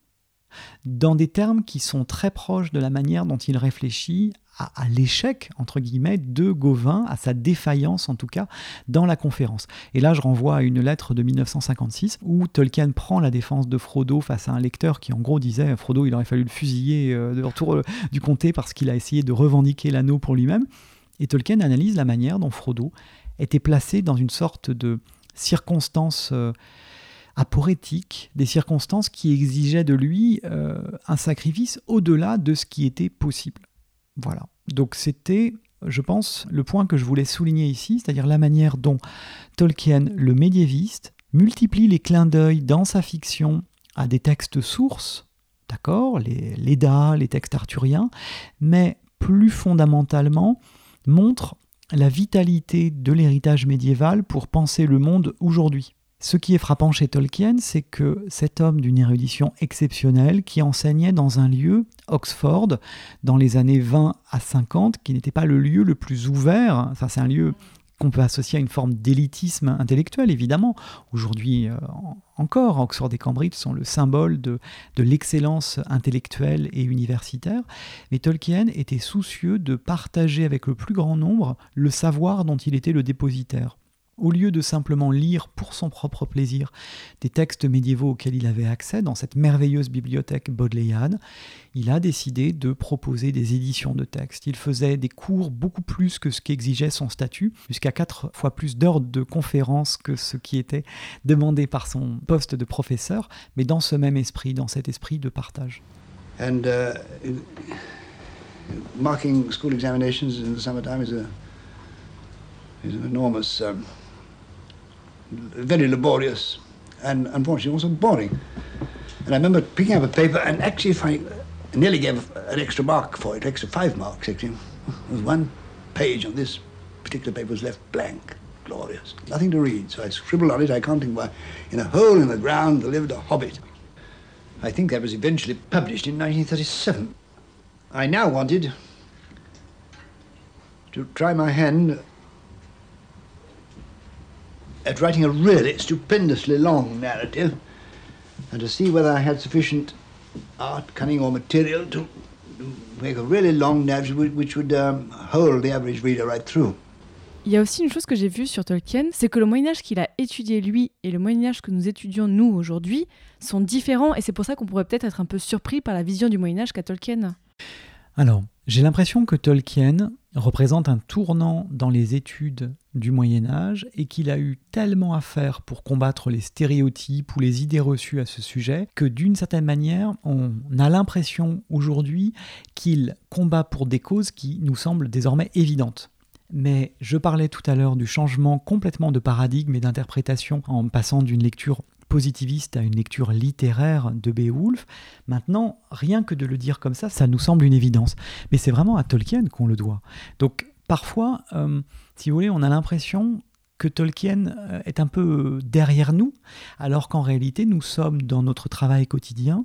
dans des termes qui sont très proches de la manière dont il réfléchit à, l'échec, entre guillemets, de Gauvin, à sa défaillance en tout cas, dans la conférence. Et là, je renvoie à une lettre de 1956 où Tolkien prend la défense de Frodo face à un lecteur qui en gros disait Frodo, il aurait fallu le fusiller euh, de retour euh, du comté parce qu'il a essayé de revendiquer l'anneau pour lui-même. Et Tolkien analyse la manière dont Frodo était placé dans une sorte de circonstance euh, aporétique, des circonstances qui exigeaient de lui un sacrifice au-delà de ce qui était possible. Voilà. Donc c'était, je pense, le point que je voulais souligner ici, c'est-à-dire la manière dont Tolkien, le médiéviste, multiplie les clins d'œil dans sa fiction à des textes sources, d'accord, les l'Eda, les textes arthuriens, mais plus fondamentalement montre la vitalité de l'héritage médiéval pour penser le monde aujourd'hui. Ce qui est frappant chez Tolkien, c'est que cet homme d'une érudition exceptionnelle, qui enseignait dans un lieu, Oxford, dans les années 20 à 50, qui n'était pas le lieu le plus ouvert, ça c'est un lieu qu'on peut associer à une forme d'élitisme intellectuel, évidemment. Aujourd'hui euh, encore, Oxford et Cambridge sont le symbole de l'excellence intellectuelle et universitaire, mais Tolkien était soucieux de partager avec le plus grand nombre le savoir dont il était le dépositaire. Au lieu de simplement lire pour son propre plaisir des textes médiévaux auxquels il avait accès dans cette merveilleuse bibliothèque bodléiane, il a décidé de proposer des éditions de textes. Il faisait des cours beaucoup plus que ce qu'exigeait son statut, jusqu'à quatre fois plus d'heures de conférences que ce qui était demandé par son poste de professeur, mais dans ce même esprit, dans cet esprit de partage. And uh, examinations in the summertime is a is an enormous um, very laborious and unfortunately also boring. And I remember picking up a paper and actually finding, I nearly gave an extra mark for it, extra five marks actually. There was one page on this particular paper was left blank. Glorious. Nothing to read. So I scribbled on it, I can't think why. In a hole in the ground there lived a hobbit. I think that was eventually published in 1937. I now wanted to try my hand at writing a really stupendously long narrative and to see whether I had sufficient art, cunning, or material to make a really long narrative which would um, hold the average reader right through. Il y a aussi une chose que j'ai vue sur Tolkien, c'est que le Moyen Âge qu'il a étudié lui et le Moyen Âge que nous étudions nous aujourd'hui sont différents et c'est pour ça qu'on pourrait peut-être être un peu surpris par la vision du Moyen Âge qu'a Tolkien. Alors, j'ai l'impression que Tolkien représente un tournant dans les études du Moyen Âge et qu'il a eu tellement à faire pour combattre les stéréotypes ou les idées reçues à ce sujet que d'une certaine manière, on a l'impression aujourd'hui qu'il combat pour des causes qui nous semblent désormais évidentes. Mais je parlais tout à l'heure du changement complètement de paradigme et d'interprétation en passant d'une lecture positiviste à une lecture littéraire de Beowulf. Maintenant, rien que de le dire comme ça, ça nous semble une évidence. Mais c'est vraiment à Tolkien qu'on le doit. Donc parfois, euh, si vous voulez, on a l'impression que Tolkien euh, est un peu derrière nous, alors qu'en réalité, nous sommes dans notre travail quotidien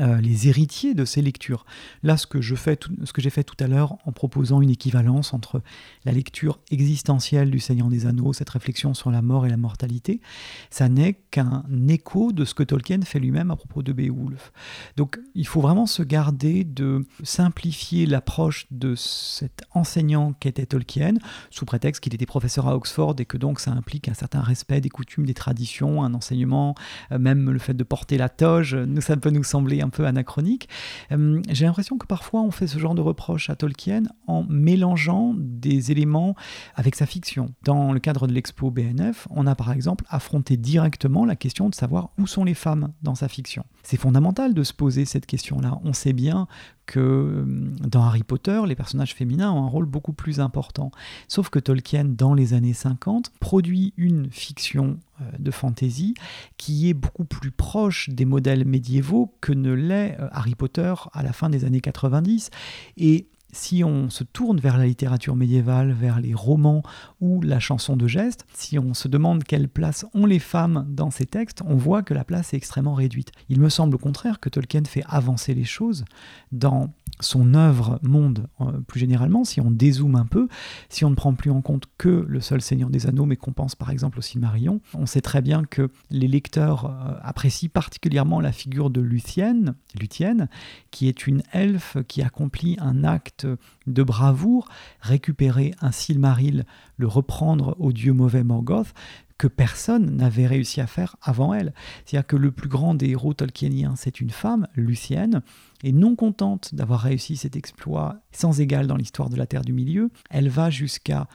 euh, les héritiers de ces lectures. Là, ce que, j'ai fait tout à l'heure en proposant une équivalence entre la lecture existentielle du Seigneur des Anneaux, cette réflexion sur la mort et la mortalité, ça n'est qu'un écho de ce que Tolkien fait lui-même à propos de Beowulf. Donc, il faut vraiment se garder de simplifier l'approche de cet enseignant qu'était Tolkien, sous prétexte qu'il était professeur à Oxford et que donc ça implique un certain respect des coutumes, des traditions, un enseignement, euh, même le fait de porter la toge, ça peut nous sembler un un peu anachronique. Euh, j'ai l'impression que parfois on fait ce genre de reproche à Tolkien en mélangeant des éléments avec sa fiction. Dans le cadre de l'expo BNF, on a par exemple affronté directement la question de savoir où sont les femmes dans sa fiction. C'est fondamental de se poser cette question-là. On sait bien que euh, dans Harry Potter, les personnages féminins ont un rôle beaucoup plus important. Sauf que Tolkien, dans les années 50, produit une fiction euh, de fantasy qui est beaucoup plus proche des modèles médiévaux que ne l'est euh, Harry Potter à la fin des années 90. Et si on se tourne vers la littérature médiévale, vers les romans ou la chanson de geste, si on se demande quelle place ont les femmes dans ces textes, on voit que la place est extrêmement réduite. Il me semble au contraire que Tolkien fait avancer les choses dans son œuvre monde euh, plus généralement, si on dézoome un peu, si on ne prend plus en compte que le seul Seigneur des Anneaux, mais qu'on pense par exemple au Silmarillion, on sait très bien que les lecteurs euh, apprécient particulièrement la figure de Luthien, Luthien, qui est une elfe qui accomplit un acte de bravoure, récupérer un Silmaril, le reprendre au dieu mauvais Morgoth, que personne n'avait réussi à faire avant elle. C'est-à-dire que le plus grand des héros tolkieniens, c'est une femme, Lucienne, et non contente d'avoir réussi cet exploit sans égal dans l'histoire de la Terre du Milieu, elle va jusqu'à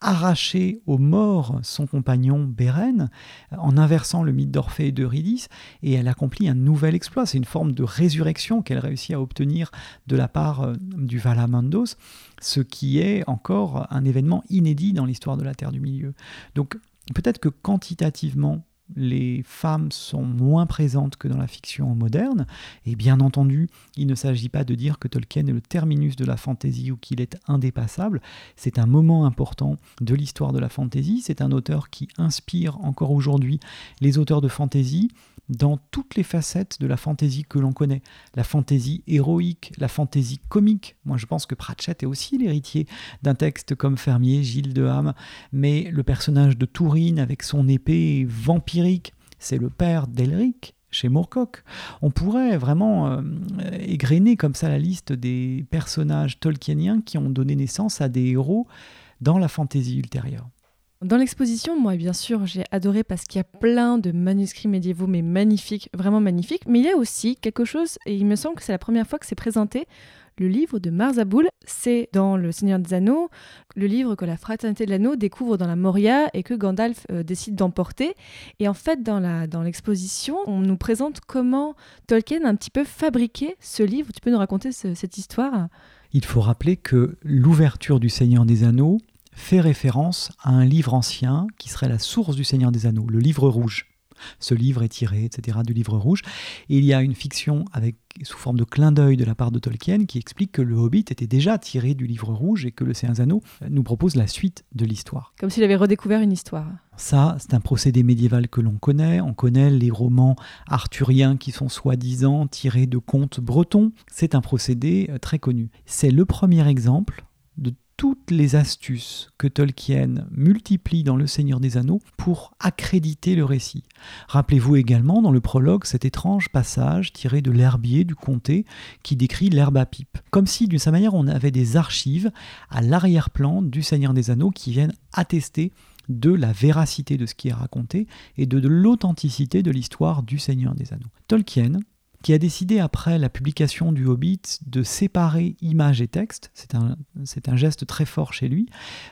arracher aux morts son compagnon Beren en inversant le mythe d'Orphée et d'Eurydice et elle accomplit un nouvel exploit. C'est une forme de résurrection qu'elle réussit à obtenir de la part euh, du Valamandos, ce qui est encore un événement inédit dans l'histoire de la Terre du Milieu. Donc peut-être que quantitativement, les femmes sont moins présentes que dans la fiction moderne, et bien entendu, il ne s'agit pas de dire que Tolkien est le terminus de la fantaisie ou qu'il est indépassable, c'est un moment important de l'histoire de la fantaisie, c'est un auteur qui inspire encore aujourd'hui les auteurs de fantaisie, dans toutes les facettes de la fantaisie que l'on connaît. La fantaisie héroïque, la fantaisie comique. Moi, je pense que Pratchett est aussi l'héritier d'un texte comme Fermier, Gilles de Ham, mais le personnage de Tourine avec son épée vampirique, c'est le père d'Elric chez Moorcock. On pourrait vraiment euh, comme ça la liste des personnages tolkieniens qui ont donné naissance à des héros dans la fantaisie ultérieure. Dans l'exposition, moi, bien sûr, j'ai adoré parce qu'il y a plein de manuscrits médiévaux, mais magnifiques, vraiment magnifiques. Mais il y a aussi quelque chose, et il me semble que c'est la première fois que c'est présenté, le livre de Marzaboul. C'est dans Le Seigneur des Anneaux, le livre que la Fraternité de l'Anneau découvre dans la Moria et que Gandalf euh, décide d'emporter. Et en fait, dans, dans l'exposition, on nous présente comment Tolkien a un petit peu fabriqué ce livre. Tu peux nous raconter cette histoire? Il faut rappeler que l'ouverture du Seigneur des Anneaux fait référence à un livre ancien qui serait la source du Seigneur des Anneaux, le livre rouge. Ce livre est tiré, etc., du livre rouge. Et il y a une fiction avec, sous forme de clin d'œil de la part de Tolkien qui explique que le Hobbit était déjà tiré du livre rouge et que le Seigneur des Anneaux nous propose la suite de l'histoire. Comme s'il avait redécouvert une histoire. Ça, c'est un procédé médiéval que l'on connaît. On connaît les romans arthuriens qui sont soi-disant tirés de contes bretons. C'est un procédé euh, très connu. C'est le premier exemple de toutes les astuces que Tolkien multiplie dans Le Seigneur des Anneaux pour accréditer le récit. Rappelez-vous également dans le prologue cet étrange passage tiré de l'herbier du comté qui décrit l'herbe à pipe. Comme si d'une certaine manière on avait des archives à l'arrière-plan du Seigneur des Anneaux qui viennent attester de la véracité de ce qui est raconté et de, de l'authenticité de l'histoire du Seigneur des Anneaux. Tolkien qui a décidé après la publication du Hobbit de séparer image et texte. C'est un, un geste très fort chez lui.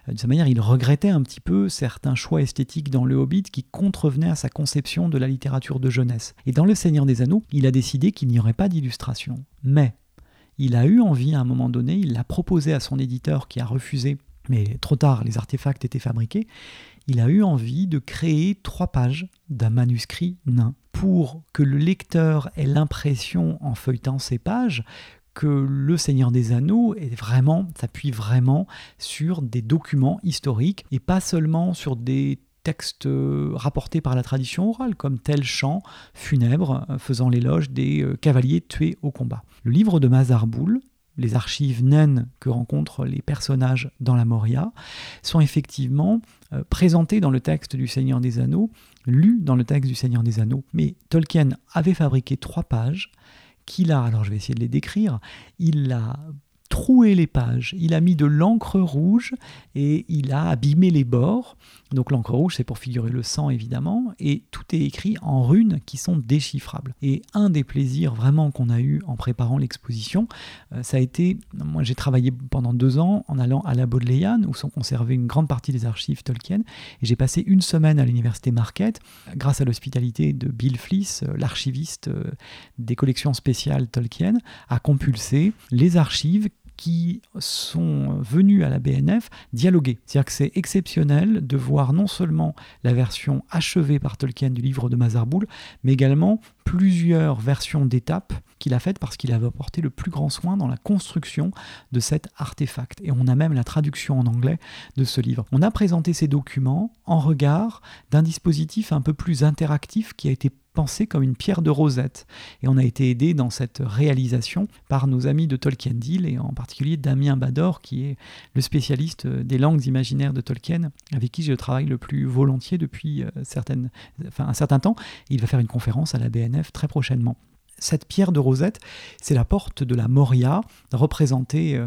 Euh, de cette manière, il regrettait un petit peu certains choix esthétiques dans le Hobbit qui contrevenaient à sa conception de la littérature de jeunesse. Et dans Le Seigneur des Anneaux, il a décidé qu'il n'y aurait pas d'illustration. Mais il a eu envie à un moment donné, il l'a proposé à son éditeur qui a refusé, mais trop tard, les artefacts étaient fabriqués il a eu envie de créer trois pages d'un manuscrit nain pour que le lecteur ait l'impression en feuilletant ces pages que le Seigneur des Anneaux est vraiment, s'appuie vraiment sur des documents historiques et pas seulement sur des textes rapportés par la tradition orale, comme tel chant funèbre faisant l'éloge des euh, cavaliers tués au combat. Le livre de Mazarboul, les archives naines que rencontrent les personnages dans la Moria, sont effectivement euh, présentés dans le texte du Seigneur des Anneaux, lus dans le texte du Seigneur des Anneaux. Mais Tolkien avait fabriqué trois pages qu'il a, alors je vais essayer de les décrire, il a troué les pages, il a mis de l'encre rouge et il a abîmé les bords donc l'encre rouge, c'est pour figurer le sang, évidemment, et tout est écrit en runes qui sont déchiffrables. Et un des plaisirs vraiment qu'on a eu en préparant l'exposition, euh, ça a été, moi j'ai travaillé pendant deux ans en allant à la Bodleian, où sont conservées une grande partie des archives Tolkien, et j'ai passé une semaine à l'université Marquette, grâce à l'hospitalité de Bill Fliss, euh, l'archiviste euh, des collections spéciales Tolkien, à compulser les archives qui sont venus à la BNF dialoguer. C'est-à-dire que c'est exceptionnel de voir non seulement la version achevée par Tolkien du livre de Mazarboul, mais également plusieurs versions d'étapes qu'il a faites parce qu'il avait apporté le plus grand soin dans la construction de cet artefact. Et on a même la traduction en anglais de ce livre. On a présenté ces documents en regard d'un dispositif un peu plus interactif qui a été pensé comme une pierre de rosette. Et on a été aidé dans cette réalisation par nos amis de Tolkien Deal et en particulier Damien Bador, qui est le spécialiste des langues imaginaires de Tolkien, avec qui je travaille le plus volontiers depuis euh, enfin, un certain temps. Il va faire une conférence à la BNF très prochainement. Cette pierre de rosette, c'est la porte de la Moria, représentée euh,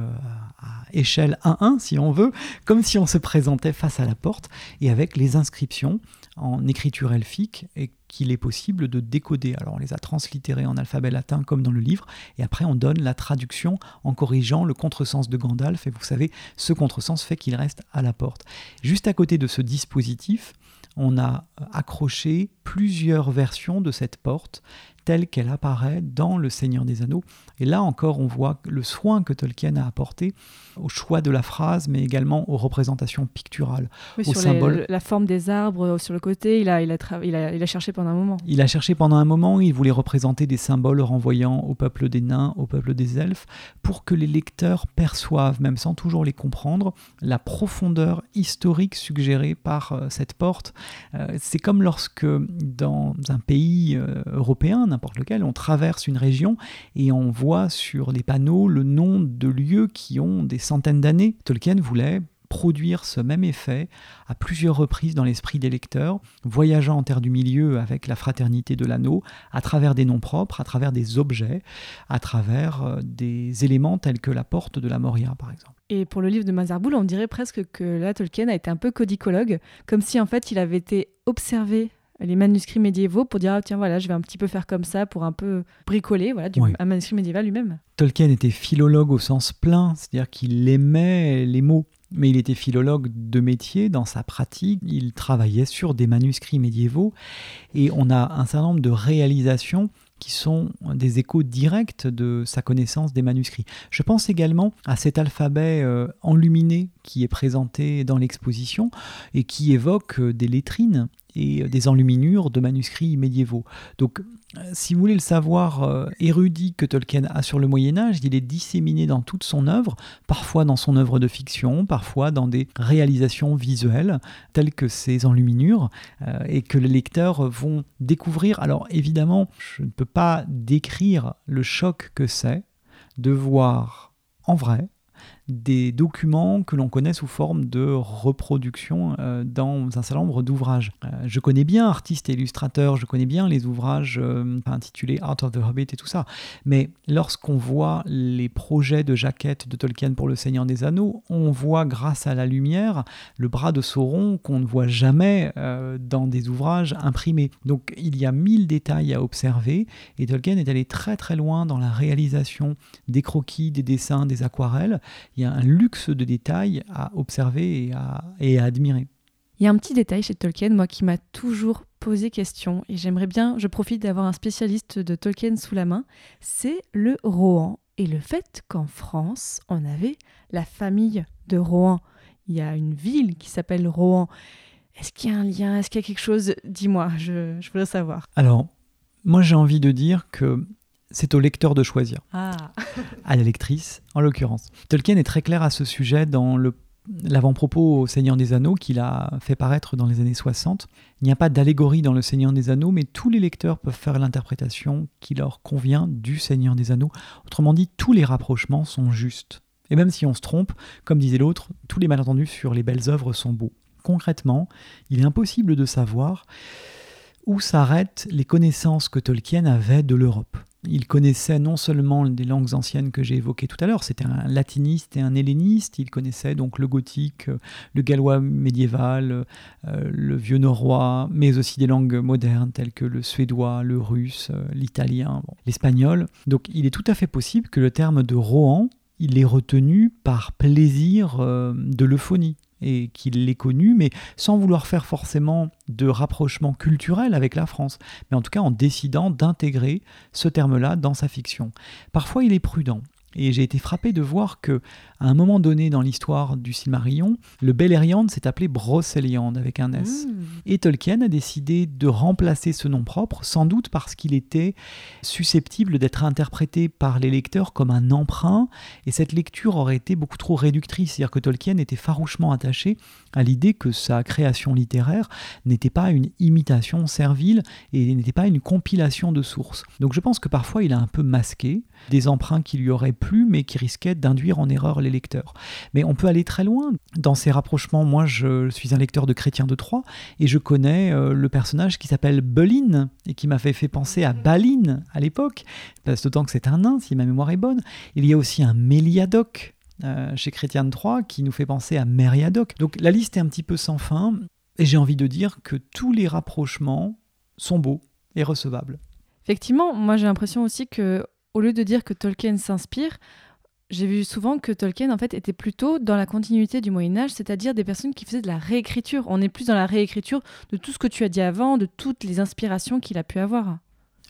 à échelle 1-1, si on veut, comme si on se présentait face à la porte, et avec les inscriptions en écriture elfique et qu'il est possible de décoder. Alors on les a translittérés en alphabet latin comme dans le livre, et après on donne la traduction en corrigeant le contresens de Gandalf, et vous savez, ce contresens fait qu'il reste à la porte. Juste à côté de ce dispositif, on a accroché plusieurs versions de cette porte telle qu'elle apparaît dans Le Seigneur des Anneaux. Et là encore, on voit le soin que Tolkien a apporté au choix de la phrase, mais également aux représentations picturales, Oui, aux sur symboles. les- la forme des arbres euh, sur le côté, il a, il, a il, a, il a cherché pendant un moment. Il a cherché pendant un moment, il voulait représenter des symboles renvoyant au peuple des nains, au peuple des elfes, pour que les lecteurs perçoivent, même sans toujours les comprendre, la profondeur historique suggérée par euh, cette porte. Euh, C'est comme lorsque dans un pays européen, lequel, on traverse une région et on voit sur les panneaux le nom de lieux qui ont des centaines d'années. Tolkien voulait produire ce même effet à plusieurs reprises dans l'esprit des lecteurs, voyageant en terre du milieu avec la fraternité de l'anneau, à travers des noms propres, à travers des objets, à travers euh, des éléments tels que la porte de la Moria, par exemple. Et pour le livre de Mazarboul, on dirait presque que là, Tolkien a été un peu codicologue, comme si en fait il avait été observer les manuscrits médiévaux pour dire ah, tiens voilà je vais un petit peu faire comme ça pour un peu bricoler voilà du, Oui. un manuscrit médiéval lui-même Tolkien était philologue au sens plein, c'est-à-dire qu'il aimait les mots, mais il était philologue de métier dans sa pratique. Il travaillait sur des manuscrits médiévaux et on a un certain nombre de réalisations qui sont des échos directs de sa connaissance des manuscrits. Je pense également à cet alphabet euh, enluminé qui est présenté dans l'exposition et qui évoque euh, des lettrines et euh, des enluminures de manuscrits médiévaux. Donc euh, si vous voulez le savoir euh, érudit que Tolkien a sur le Moyen Âge, il est disséminé dans toute son œuvre, parfois dans son œuvre de fiction, parfois dans des réalisations visuelles telles que ces enluminures, et que les lecteurs vont découvrir. Alors évidemment, je ne peux pas décrire le choc que c'est de voir en vrai des documents que l'on connaît sous forme de reproduction euh, dans un certain nombre d'ouvrages. Euh, je connais bien artistes et illustrateurs, je connais bien les ouvrages euh, intitulés Art of the Hobbit et tout ça, mais lorsqu'on voit les projets de jaquettes de Tolkien pour Le Seigneur des Anneaux, on voit grâce à la lumière le bras de Sauron qu'on ne voit jamais dans des ouvrages imprimés. Donc il y a mille détails à observer et Tolkien est allé très très loin dans la réalisation des croquis, des dessins, des aquarelles. Il y a un luxe de détails à observer et à, et à admirer. il y a un petit détail chez Tolkien moi qui m'a toujours posé question et j'aimerais bien je profite d'avoir un spécialiste de Tolkien sous la main c'est le Rohan et le fait qu'en France on avait la famille de Rohan. Il y a une ville qui s'appelle Rohan. Est-ce qu'il y a un lien? Est-ce qu'il y a quelque chose? Dis-moi je, je voudrais savoir. Alors, moi j'ai envie de dire que c'est au lecteur de choisir. ah à la lectrice en l'occurrence. Tolkien est très clair à ce sujet dans le l'avant-propos au Seigneur des Anneaux qu'il a fait paraître dans les années 60. Il n'y a pas d'allégorie dans le Seigneur des Anneaux, mais tous les lecteurs peuvent faire l'interprétation qui leur convient du Seigneur des Anneaux. Autrement dit, tous les rapprochements sont justes. Et même si on se trompe, comme disait l'autre, tous les malentendus sur les belles œuvres sont beaux. Concrètement, il est impossible de savoir où s'arrêtent les connaissances que Tolkien avait de l'Europe. Il connaissait non seulement des langues anciennes que j'ai évoquées tout à l'heure, c'était un latiniste et un helléniste, il connaissait donc le gothique, euh, le gallois médiéval, euh, le vieux norrois, mais aussi des langues modernes telles que le suédois, le russe, euh, l'italien, l'espagnol. Donc il est tout à fait possible que le terme de Rohan, il est retenu par plaisir de l'euphonie et qu'il l'ait connu, mais sans vouloir faire forcément de rapprochement culturel avec la France, mais en tout cas en décidant d'intégrer ce terme-là dans sa fiction. Parfois, il est prudent. Et j'ai été frappé de voir que, à un moment donné dans l'histoire du Silmarillion, le Beleriand s'est appelé Brocéliande avec un S. Mmh. Et Tolkien a décidé de remplacer ce nom propre, sans doute parce qu'il était susceptible d'être interprété par les lecteurs comme un emprunt, et cette lecture aurait été beaucoup trop réductrice. C'est-à-dire que Tolkien était farouchement attaché à l'idée que sa création littéraire n'était pas une imitation servile et n'était pas une compilation de sources. Donc je pense que parfois il a un peu masqué des emprunts qui lui auraient plu, mais qui risquaient d'induire en erreur les lecteurs. Mais on peut aller très loin dans ces rapprochements. Moi, je suis un lecteur de Chrétien de Troyes et je connais euh, le personnage qui s'appelle Belin et qui m'a fait, penser à Balin à l'époque, parce d'autant que c'est un nain, si ma mémoire est bonne. Il y a aussi un Méliadoc euh, chez Chrétien de Troyes qui nous fait penser à Mériadoc. Donc la liste est un petit peu sans fin et j'ai envie de dire que tous les rapprochements sont beaux et recevables. Effectivement, moi j'ai l'impression aussi que au lieu de dire que Tolkien s'inspire, j'ai vu souvent que Tolkien en fait était plutôt dans la continuité du Moyen Âge, c'est-à-dire des personnes qui faisaient de la réécriture. On est plus dans la réécriture de tout ce que tu as dit avant, de toutes les inspirations qu'il a pu avoir.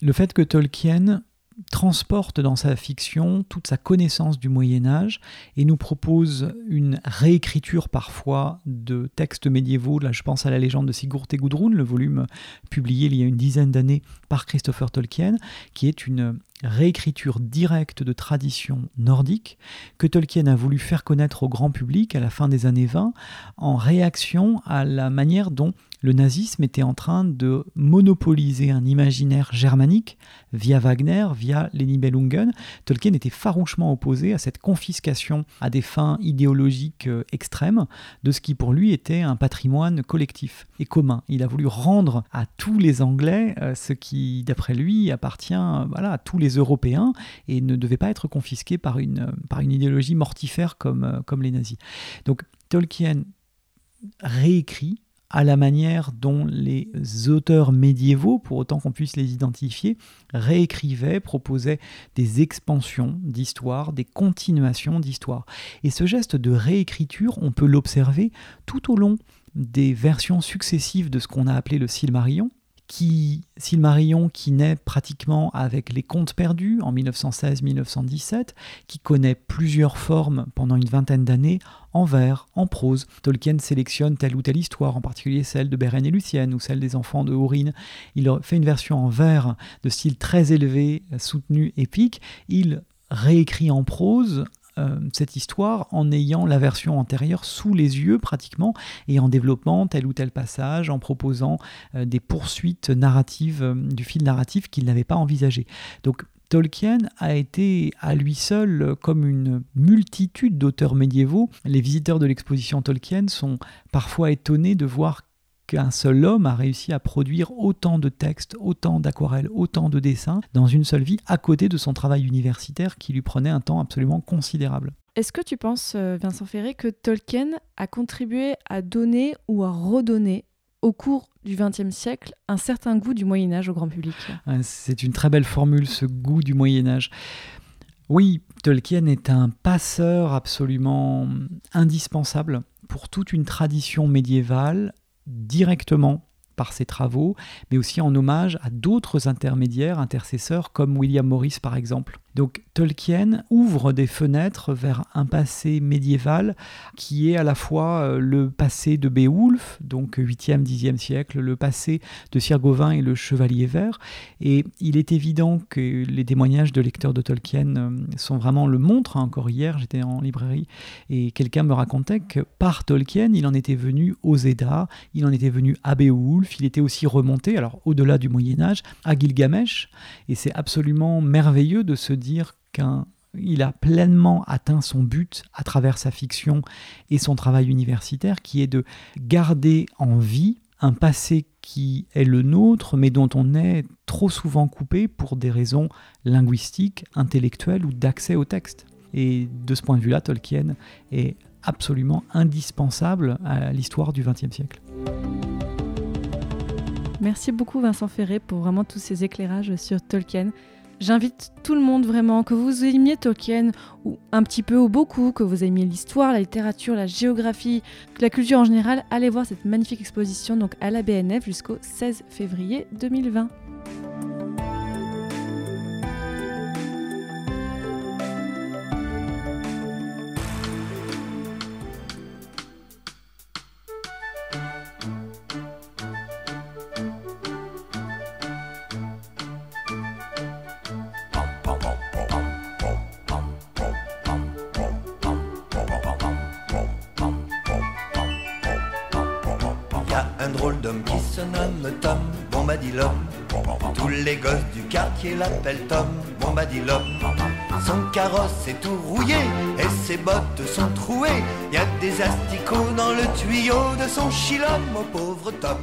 Le fait que Tolkien transporte dans sa fiction toute sa connaissance du Moyen Âge et nous propose une réécriture parfois de textes médiévaux. Là, je pense à la légende de Sigurd et Gudrun, le volume publié il y a une dizaine d'années par Christopher Tolkien, qui est une réécriture directe de traditions nordiques que Tolkien a voulu faire connaître au grand public à la fin des années 20 en réaction à la manière dont le nazisme était en train de monopoliser un imaginaire germanique via Wagner, via les Nibelungen. Tolkien était farouchement opposé à cette confiscation à des fins idéologiques euh, extrêmes de ce qui pour lui était un patrimoine collectif et commun. Il a voulu rendre à tous les Anglais euh, ce qui, d'après lui, appartient voilà, à tous les Européens et ne devait pas être confisqué par une, par une idéologie mortifère comme, euh, comme les nazis. Donc Tolkien réécrit à la manière dont les auteurs médiévaux, pour autant qu'on puisse les identifier, réécrivaient, proposaient des expansions d'histoire, des continuations d'histoire. Et ce geste de réécriture, on peut l'observer tout au long des versions successives de ce qu'on a appelé le Silmarillion, qui, Silmarillion qui naît pratiquement avec les contes perdus en 1916-1917, qui connaît plusieurs formes pendant une vingtaine d'années, en vers, en prose. Tolkien sélectionne telle ou telle histoire, en particulier celle de Beren et Lucienne ou celle des enfants de Hourin. Il fait une version en vers de style très élevé, soutenu, épique. Il réécrit en prose euh, cette histoire en ayant la version antérieure sous les yeux pratiquement et en développant tel ou tel passage, en proposant euh, des poursuites narratives euh, du fil narratif qu'il n'avait pas envisagé. Donc Tolkien a été à lui seul comme une multitude d'auteurs médiévaux. Les visiteurs de l'exposition Tolkien sont parfois étonnés de voir qu'un seul homme a réussi à produire autant de textes, autant d'aquarelles, autant de dessins dans une seule vie, à côté de son travail universitaire qui lui prenait un temps absolument considérable. Est-ce que tu penses, euh, Vincent Ferré, que Tolkien a contribué à donner ou à redonner au cours du XXe siècle un certain goût du Moyen Âge au grand public? C'est une très belle formule, ce goût du Moyen Âge. Oui, Tolkien est un passeur absolument indispensable pour toute une tradition médiévale directement par ses travaux, mais aussi en hommage à d'autres intermédiaires, intercesseurs, comme William Morris par exemple. Donc Tolkien ouvre des fenêtres vers un passé médiéval qui est à la fois euh, le passé de Beowulf, donc 8e, 10e siècle, le passé de Sir Gawain et le Chevalier Vert. Et il est évident que les témoignages de lecteurs de Tolkien euh, sont vraiment le montrent. Hein, encore hier, j'étais en librairie et quelqu'un me racontait que par Tolkien, il en était venu aux Edda, il en était venu à Beowulf, il était aussi remonté, alors au-delà du Moyen Âge, à Gilgamesh. Et c'est absolument merveilleux de se dire dire qu'il a pleinement atteint son but à travers sa fiction et son travail universitaire, qui est de garder en vie un passé qui est le nôtre, mais dont on est trop souvent coupé pour des raisons linguistiques, intellectuelles ou d'accès au texte. Et de ce point de vue-là, Tolkien est absolument indispensable à l'histoire du XXe siècle. Merci beaucoup Vincent Ferré pour vraiment tous ces éclairages sur Tolkien. J'invite tout le monde vraiment, que vous aimiez Tolkien, ou un petit peu ou beaucoup, que vous aimiez l'histoire, la littérature, la géographie, la culture en général, allez voir cette magnifique exposition donc à la BNF jusqu'au 16 février 2020. Tous les gosses du quartier l'appellent Tom Bombadilom. Son carrosse est tout rouillé et ses bottes sont trouées. Y a des asticots dans le tuyau de son chilom, au pauvre Tom.